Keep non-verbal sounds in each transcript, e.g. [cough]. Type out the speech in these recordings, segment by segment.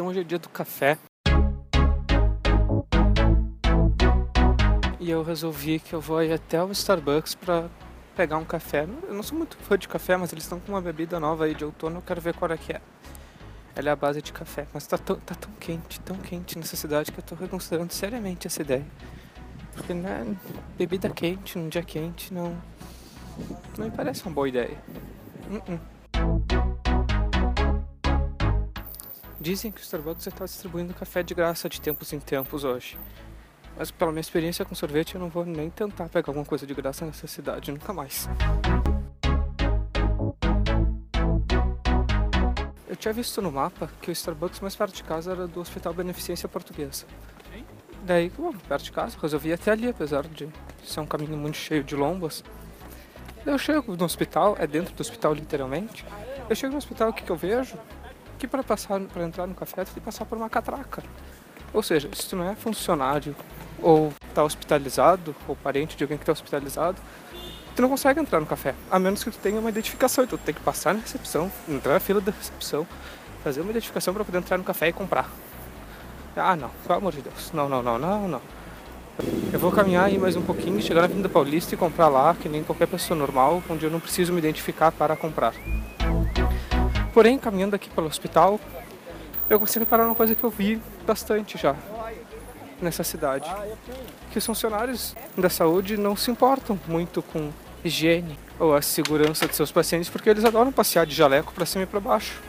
então hoje é dia do café. E eu resolvi que eu vou ir até o Starbucks pra pegar um café. Eu não sou muito fã de café, mas eles estão com uma bebida nova aí de outono, eu quero ver qual é que é. Ela é a base de café, mas tá tão, tá tão quente, tão quente nessa cidade que eu tô reconsiderando seriamente essa ideia. Porque, né, bebida quente num dia quente não. Não me parece uma boa ideia. Uh -uh. Dizem que o Starbucks está distribuindo café de graça de tempos em tempos hoje. Mas pela minha experiência com sorvete, eu não vou nem tentar pegar alguma coisa de graça nessa cidade, nunca mais. Eu tinha visto no mapa que o Starbucks mais perto de casa era do Hospital Beneficência Portuguesa. Daí, bom, perto de casa, resolvi ir até ali, apesar de ser um caminho muito cheio de lombas. Daí eu chego no hospital, é dentro do hospital literalmente. Eu chego no hospital, o que, que eu vejo? Que para passar, para entrar no café, tu tem que passar por uma catraca. Ou seja, se tu não é funcionário ou está hospitalizado, ou parente de alguém que está hospitalizado, tu não consegue entrar no café, a menos que tu tenha uma identificação. Então tu tem que passar na recepção, entrar na fila da recepção, fazer uma identificação para poder entrar no café e comprar. Ah, não, pelo amor de Deus. Não, não, não, não, não. Eu vou caminhar aí mais um pouquinho, chegar na Avenida Paulista e comprar lá, que nem qualquer pessoa normal, onde eu não preciso me identificar para comprar. Porém, caminhando aqui pelo hospital, eu consigo reparar uma coisa que eu vi bastante já nessa cidade. Que os funcionários da saúde não se importam muito com higiene ou a segurança de seus pacientes, porque eles adoram passear de jaleco para cima e para baixo,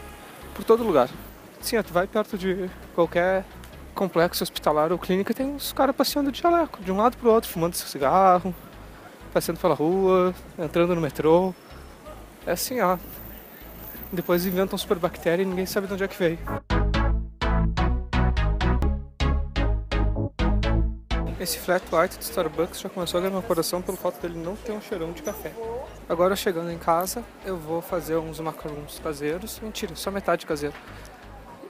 por todo lugar. Sim, tu vai perto de qualquer complexo hospitalar ou clínica tem uns caras passeando de jaleco, de um lado pro outro, fumando seu cigarro, passeando pela rua, entrando no metrô. É assim, ó. Depois inventam superbactéria e ninguém sabe de onde é que veio. Esse flat white do Starbucks já começou a ganhar meu coração pelo fato dele não ter um cheirão de café. Agora chegando em casa, eu vou fazer uns macarons caseiros, mentira, só metade caseiro.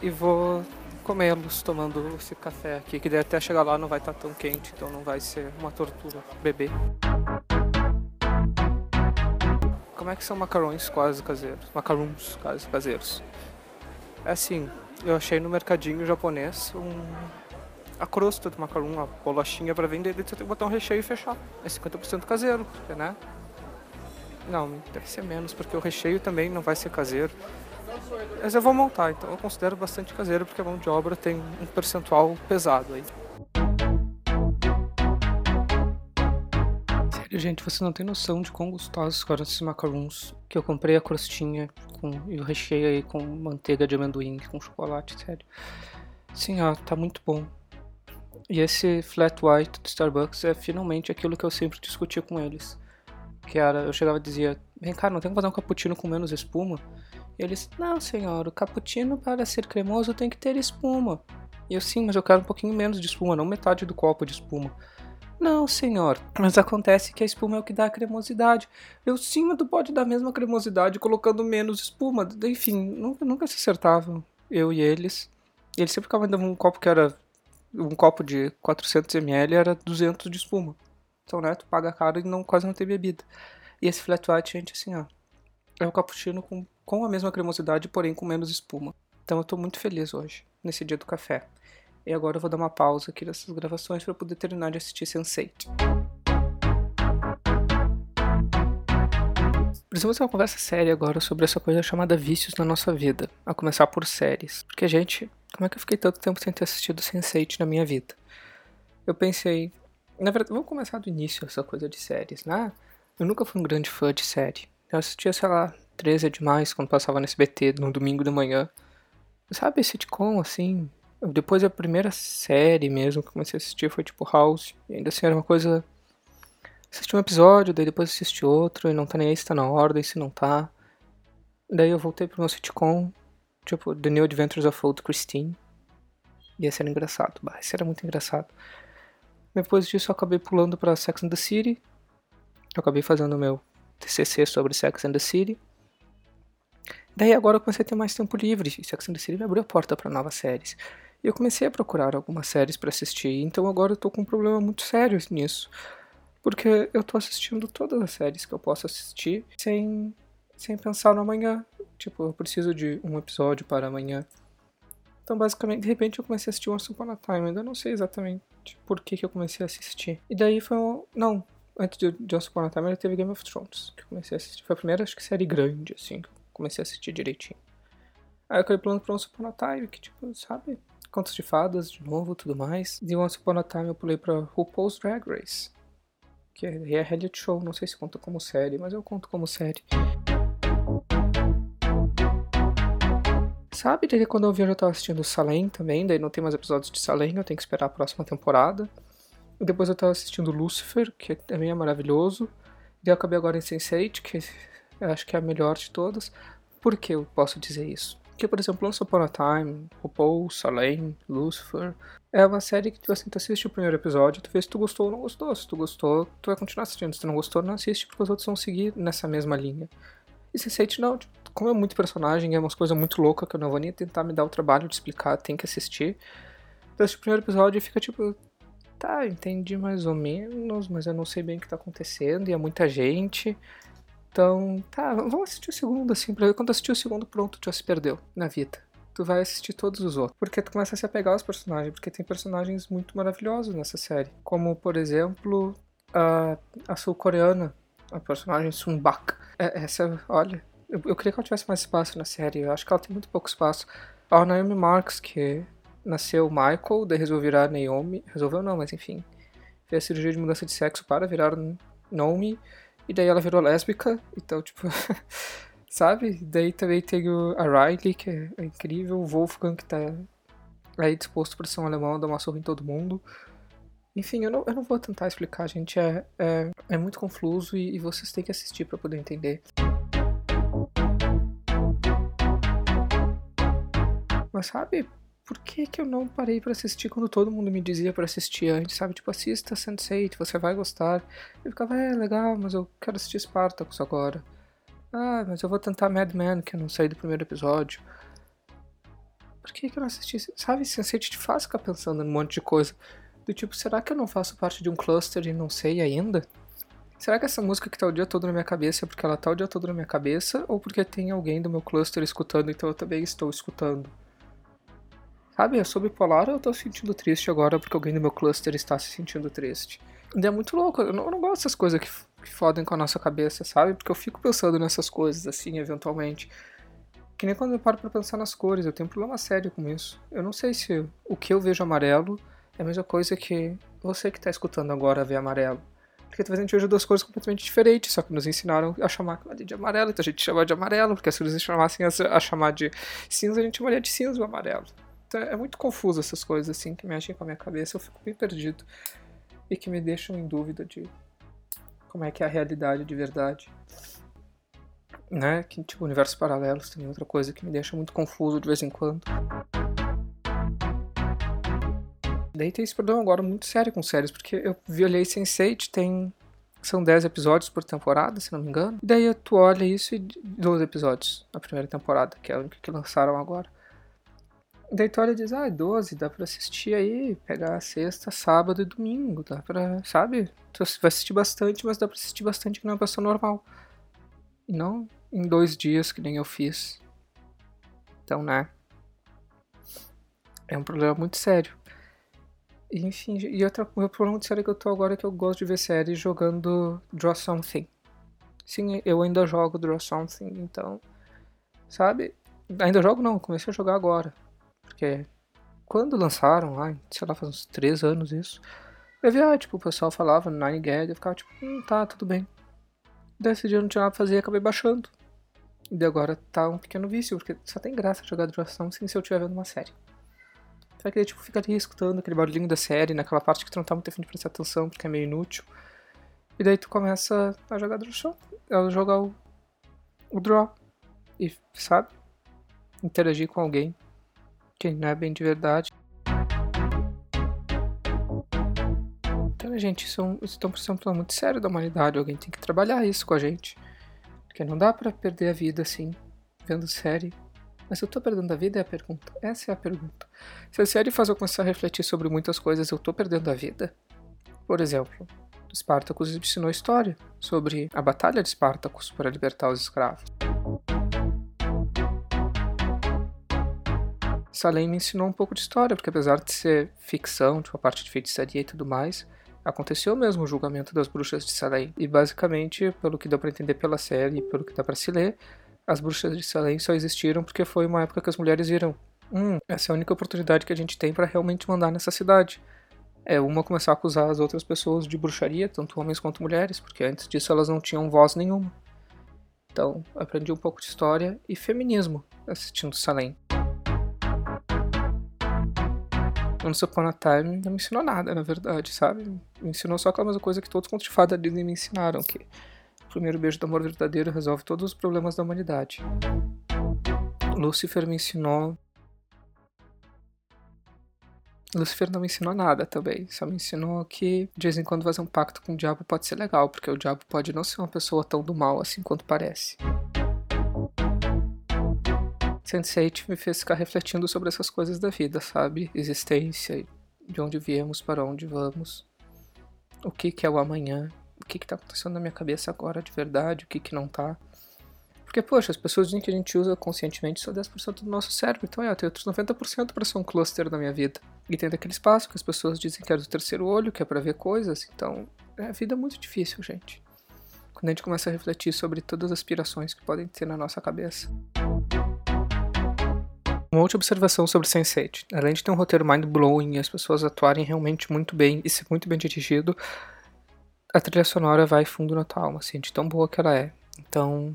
E vou comê-los tomando esse café aqui, que daí até chegar lá não vai estar tão quente, então não vai ser uma tortura beber. Como é que são macarrões quase caseiros? Macarons quase caseiros. É assim, eu achei no mercadinho japonês um a crosta do macarrão, a bolachinha para vender, você tem que botar um recheio e fechar. É 50% caseiro, né? Não, deve ser menos, porque o recheio também não vai ser caseiro. Mas eu vou montar, então eu considero bastante caseiro, porque a mão de obra tem um percentual pesado aí. Gente, você não tem noção de quão gostosos foram esses macarons. Que eu comprei a crostinha com, e o recheio aí com manteiga de amendoim, com chocolate, sério. Sim, ó, tá muito bom. E esse flat white do Starbucks é finalmente aquilo que eu sempre discutia com eles. Que era, eu chegava e dizia, vem cá, não tem que fazer um cappuccino com menos espuma? E eles, não senhor, o cappuccino para ser cremoso tem que ter espuma. E eu, sim, mas eu quero um pouquinho menos de espuma, não metade do copo de espuma. Não, senhor, mas acontece que a espuma é o que dá a cremosidade. Eu sim, mas tu pode dar a mesma cremosidade colocando menos espuma. Enfim, nunca, nunca se acertavam, eu e eles. Eles sempre ficavam dando um copo que era. Um copo de 400ml era 200 de espuma. Então, né, tu paga caro e não, quase não tem bebida. E esse flat white, gente, assim, ó. É o cappuccino com com a mesma cremosidade, porém com menos espuma. Então eu estou muito feliz hoje, nesse dia do café. E agora eu vou dar uma pausa aqui nessas gravações para poder terminar de assistir Sense8. Precisamos ter uma conversa séria agora sobre essa coisa chamada vícios na nossa vida, a começar por séries. Porque, gente, como é que eu fiquei tanto tempo sem ter assistido Sense8 na minha vida? Eu pensei, na verdade, vamos começar do início essa coisa de séries, né? Eu nunca fui um grande fã de série. Eu assistia, sei lá, 13 é demais quando passava no SBT no domingo de manhã. Sabe, sitcom, assim. Depois a primeira série mesmo que comecei a assistir foi tipo House. E ainda assim era uma coisa. Assisti um episódio, daí depois assisti outro, e não tá nem aí se tá na ordem, se não tá. Daí eu voltei pro meu sitcom, tipo The New Adventures of Old Christine. E esse era engraçado, bah, esse era muito engraçado. Depois disso eu acabei pulando pra Sex and the City. Eu acabei fazendo meu TCC sobre Sex and the City. Daí agora eu comecei a ter mais tempo livre, e Sex and the City me abriu a porta para novas séries. E eu comecei a procurar algumas séries para assistir, então agora eu tô com um problema muito sério nisso. Porque eu tô assistindo todas as séries que eu posso assistir sem, sem pensar no amanhã. Tipo, eu preciso de um episódio para amanhã. Então, basicamente, de repente eu comecei a assistir Once Upon a Time. Ainda não sei exatamente por que, que eu comecei a assistir. E daí foi um... Não, antes de, de Once Upon a Time, teve Game of Thrones, que eu comecei a assistir. Foi a primeira, acho que, série grande, assim, que eu comecei a assistir direitinho. Aí eu acabei pulando pra Once Upon a Time, que, tipo, sabe? Contos de fadas, de novo, tudo mais. De Once Upon a Time eu pulei pra RuPaul's Drag Race. Que é, é reality show, não sei se conta como série, mas eu conto como série. Sabe, daí quando eu vi eu já tava assistindo Salem também, daí não tem mais episódios de Salem, eu tenho que esperar a próxima temporada. E depois eu tava assistindo Lucifer, que também é maravilhoso. E eu acabei agora em Sense8, que eu acho que é a melhor de todas. Por que eu posso dizer isso? Porque, por exemplo, Once Upon a Time, RuPaul, Salem, Lucifer, é uma série que tipo assim, tu assiste o primeiro episódio, tu vê se tu gostou ou não gostou. Se tu gostou, tu vai continuar assistindo. Se tu não gostou, não assiste, porque os outros vão seguir nessa mesma linha. E Sense8 não, tipo, como é muito personagem, é umas coisas muito loucas que eu não vou nem tentar me dar o trabalho de explicar, tem que assistir. Então, esse primeiro episódio fica tipo, tá, entendi mais ou menos, mas eu não sei bem o que tá acontecendo e é muita gente. Então, tá, vamos assistir o segundo, assim, pra ver quando assistir o segundo, pronto, tu já se perdeu na vida. Tu vai assistir todos os outros. Porque tu começa a se apegar aos personagens, porque tem personagens muito maravilhosos nessa série. Como, por exemplo, a, a sul-coreana, a personagem Sun Bak. É, essa, olha, eu, eu, queria que ela tivesse mais espaço na série. Eu acho que ela tem muito pouco espaço. A Naomi Marks, que nasceu Michael, daí resolveu virar Naomi. Resolveu não, mas enfim. Fez a cirurgia de mudança de sexo para virar Naomi. E daí ela virou lésbica. Então, tipo. [laughs] sabe? Daí também tem o, a Riley, que é, é incrível. O Wolfgang, que tá aí disposto para ser um alemão, dar uma surra em todo mundo. Enfim, eu não, eu não vou tentar explicar, gente. É, é, é muito confuso e, e vocês têm que assistir para poder entender. Mas sabe, por que, que eu não parei para assistir quando todo mundo me dizia para assistir antes, sabe? Tipo, assista Sense8, você vai gostar. Eu ficava, é, legal, mas eu quero assistir Spartacus agora. Ah, mas eu vou tentar Mad Men, que eu não saí do primeiro episódio. Por que, que eu não assisti? Sabe, Sense8 te faz ficar pensando num monte de coisa. Do tipo, será que eu não faço parte de um cluster e não sei ainda? Será que essa música que tá o dia todo na minha cabeça é porque ela tá o dia todo na minha cabeça? Ou porque tem alguém do meu cluster escutando, então eu também estou escutando? Sabe, eu sou bipolar eu tô sentindo triste agora porque alguém do meu cluster está se sentindo triste? E é muito louco, eu não, eu não gosto dessas coisas que, que fodem com a nossa cabeça, sabe? Porque eu fico pensando nessas coisas assim, eventualmente. Que nem quando eu paro pra pensar nas cores, eu tenho um problema sério com isso. Eu não sei se o que eu vejo amarelo é a mesma coisa que você que tá escutando agora vê amarelo. Porque talvez a gente veja duas cores completamente diferentes, só que nos ensinaram a chamar de amarelo, então a gente chama de amarelo, porque se eles chamassem a, chamar de cinza, a gente chamaria de cinza o amarelo. Então é muito confuso essas coisas assim que mexem com a minha cabeça, eu fico bem perdido e que me deixam em dúvida de como é que é a realidade de verdade. Né? Que tipo, universos paralelos também é outra coisa que me deixa muito confuso de vez em quando. Daí tem esse problema agora muito sério com séries, porque eu violei Sense8, tem são 10 episódios por temporada, se não me engano. E daí tu olha isso e 12 episódios na primeira temporada, que é a única que lançaram agora. Daí e diz, ah, 12, dá pra assistir aí, pegar sexta, sábado e domingo, dá pra, sabe? Tu vai assistir bastante, mas dá pra assistir bastante que não é pessoa normal. E não em dois dias, que nem eu fiz. Então, né? É um problema muito sério. Enfim, e outra, o problema de série que eu tô agora é que eu gosto de ver séries jogando Draw Something. Sim, eu ainda jogo Draw Something, então. Sabe? Ainda jogo não, comecei a jogar agora. Porque quando lançaram lá, sei lá, faz uns 3 anos isso, eu vi, ah, tipo, o pessoal falava Nine Gag, eu ficava tipo, hum, tá, tudo bem. Daí dia não tinha nada pra fazer e acabei baixando. E daí agora tá um pequeno vício, porque só tem graça jogar Draw Something se eu estiver vendo uma série. Será que ele tipo, fica ali escutando aquele barulhinho da série, naquela parte que tu não tá muito afim de prestar atenção, porque é meio inútil. E daí tu começa a jogar draw, a jogar o, o draw. E, sabe? Interagir com alguém que não é bem de verdade. Então, gente, isso, é um, isso é um problema muito sério da humanidade. Alguém tem que trabalhar isso com a gente. Porque não dá para perder a vida assim, vendo série mas eu tô perdendo a vida é a pergunta. Essa é a pergunta. Se a série faz eu começar a refletir sobre muitas coisas, eu tô perdendo a vida? Por exemplo, Spartacus ensinou história sobre a batalha de Spartacus para libertar os escravos. Salem me ensinou um pouco de história, porque apesar de ser ficção, tipo a parte de feitiçaria e tudo mais, aconteceu mesmo o julgamento das bruxas de Salem. E basicamente, pelo que deu para entender pela série e pelo que dá para se ler, as bruxas de Salem só existiram porque foi uma época que as mulheres viram: hum, essa é a única oportunidade que a gente tem para realmente mandar nessa cidade. É uma começar a acusar as outras pessoas de bruxaria, tanto homens quanto mulheres, porque antes disso elas não tinham voz nenhuma. Então, aprendi um pouco de história e feminismo assistindo Salem. Once Upon a Time não me ensinou nada, na verdade, sabe? Me ensinou só aquela mesma coisa que todos os contos de fada Disney me ensinaram, que o primeiro beijo do amor verdadeiro resolve todos os problemas da humanidade. Lucifer me ensinou... Lucifer não me ensinou nada também, só me ensinou que de vez em quando fazer um pacto com o diabo pode ser legal, porque o diabo pode não ser uma pessoa tão do mal assim quanto parece. Sense8 me fez ficar refletindo sobre essas coisas da vida, sabe? Existência, de onde viemos, para onde vamos, o que, que é o amanhã, o que, que tá acontecendo na minha cabeça agora de verdade, o que, que não tá. Porque, poxa, as pessoas dizem que a gente usa conscientemente só 10% do nosso cérebro, então é, tenho outros 90% para ser um cluster na minha vida. E tem daquele espaço que as pessoas dizem que é do terceiro olho, que é para ver coisas, então é a vida é muito difícil, gente. Quando a gente começa a refletir sobre todas as aspirações que podem ter na nossa cabeça. Uma outra observação sobre Sense8. Além de ter um roteiro mind-blowing e as pessoas atuarem realmente muito bem e ser muito bem dirigido, a trilha sonora vai fundo na tua alma, assim, de tão boa que ela é. Então,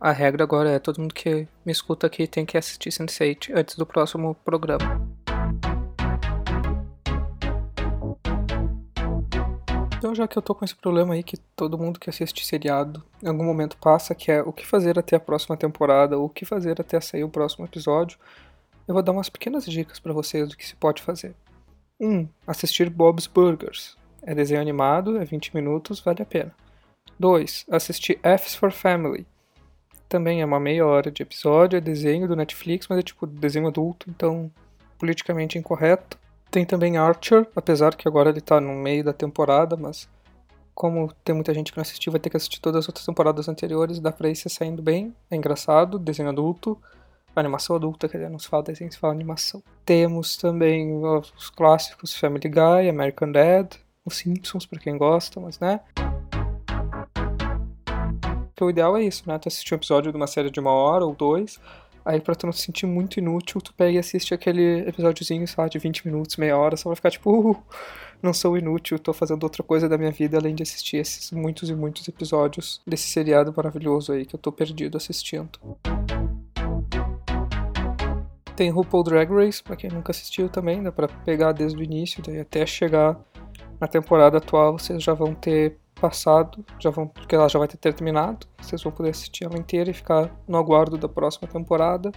a regra agora é todo mundo que me escuta aqui tem que assistir Sense8 antes do próximo programa. Então, já que eu tô com esse problema aí que todo mundo que assiste seriado em algum momento passa, que é o que fazer até a próxima temporada, ou o que fazer até sair o próximo episódio, eu vou dar umas pequenas dicas para vocês do que se pode fazer. 1. Um, assistir Bob's Burgers. É desenho animado, é 20 minutos, vale a pena. 2. Assistir F's for Family. Também é uma meia hora de episódio, é desenho do Netflix, mas é tipo desenho adulto, então politicamente incorreto. Tem também Archer, apesar que agora ele tá no meio da temporada, mas como tem muita gente que não assistiu, vai ter que assistir todas as outras temporadas anteriores, dá pra ir se saindo bem. É engraçado, desenho adulto animação adulta, quer dizer, não se fala desenho, se fala animação. Temos também os clássicos Family Guy, American Dad, os Simpsons, para quem gosta, mas né. o ideal é isso, né? Tu assistir um episódio de uma série de uma hora ou dois, aí pra tu não se sentir muito inútil, tu pega e assiste aquele episódiozinho, sei lá, de 20 minutos, meia hora, só vai ficar tipo, uh, não sou inútil, tô fazendo outra coisa da minha vida além de assistir esses muitos e muitos episódios desse seriado maravilhoso aí que eu tô perdido assistindo. Tem RuPaul Drag Race, pra quem nunca assistiu também, dá pra pegar desde o início, daí até chegar na temporada atual vocês já vão ter passado, já vão, porque ela já vai ter terminado, vocês vão poder assistir ela inteira e ficar no aguardo da próxima temporada.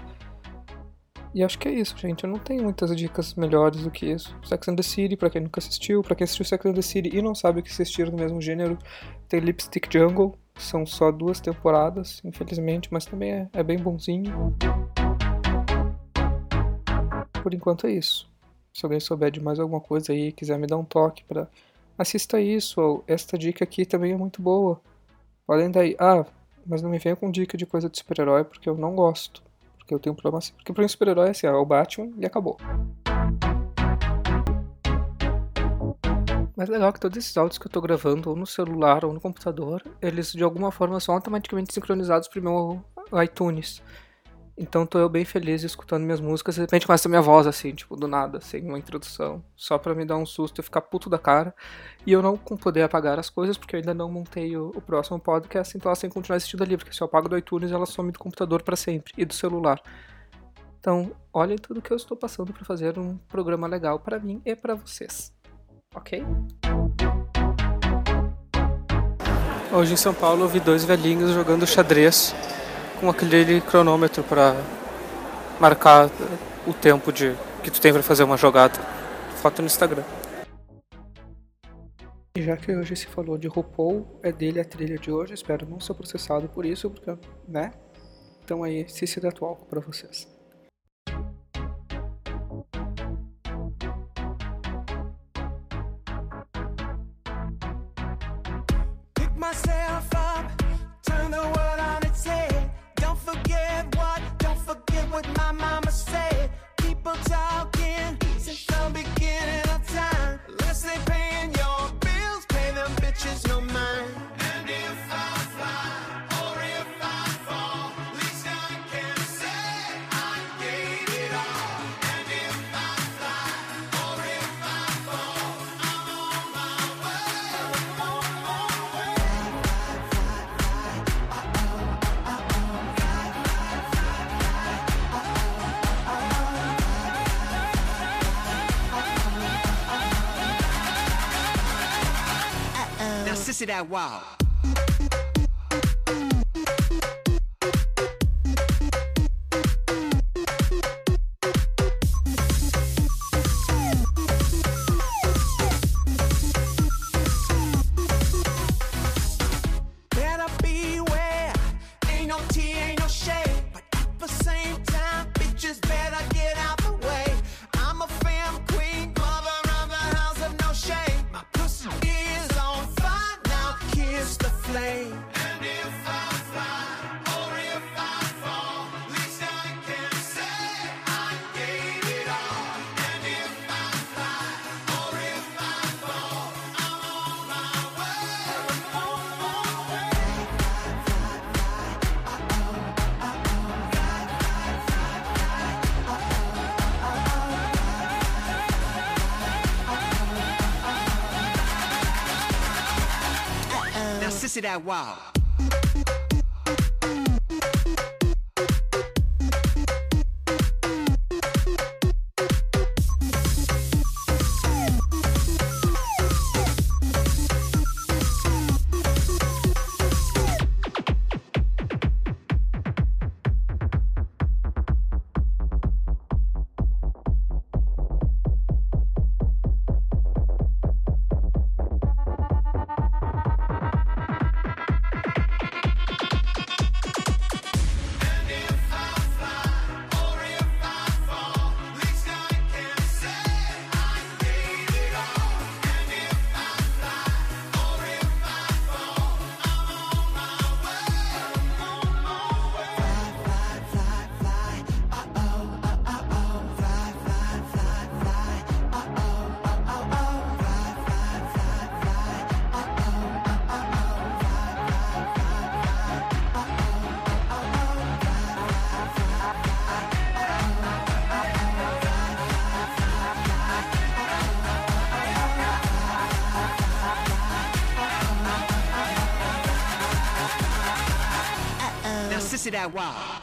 E acho que é isso, gente. Eu não tenho muitas dicas melhores do que isso. Sex and the City, pra quem nunca assistiu, pra quem assistiu Sex and the City e não sabe o que assistir no mesmo gênero, tem Lipstick Jungle. São só duas temporadas, infelizmente, mas também é, é bem bonzinho por enquanto é isso. Se alguém souber de mais alguma coisa aí, quiser me dar um toque para assista isso, ou esta dica aqui também é muito boa. Além daí, ah, mas não me venha com dica de coisa de super-herói porque eu não gosto. Porque eu tenho um problema assim. Porque para um super-herói é assim, é o Batman e acabou. Mas legal que todos esses áudios que eu tô gravando, ou no celular ou no computador, eles de alguma forma são automaticamente sincronizados pro meu iTunes. Então tô eu bem feliz escutando minhas músicas. De repente começa a minha voz assim, tipo, do nada, sem uma introdução. Só para me dar um susto e ficar puto da cara. E eu não poder apagar as coisas, porque eu ainda não montei o, o próximo podcast, então elas têm que continuar assistindo ali, porque se eu apago do iTunes, ela some do computador para sempre e do celular. Então, olhem tudo que eu estou passando para fazer um programa legal para mim e para vocês. Ok? Hoje em São Paulo eu vi dois velhinhos jogando xadrez com aquele cronômetro para marcar o tempo de que tu tem para fazer uma jogada. Foto no Instagram. E já que hoje se falou de RuPaul, é dele a trilha de hoje, espero não ser processado por isso, porque, né? Então aí, Cici da Atualco pra vocês. Listen to that wow. to that wow. sit out wow.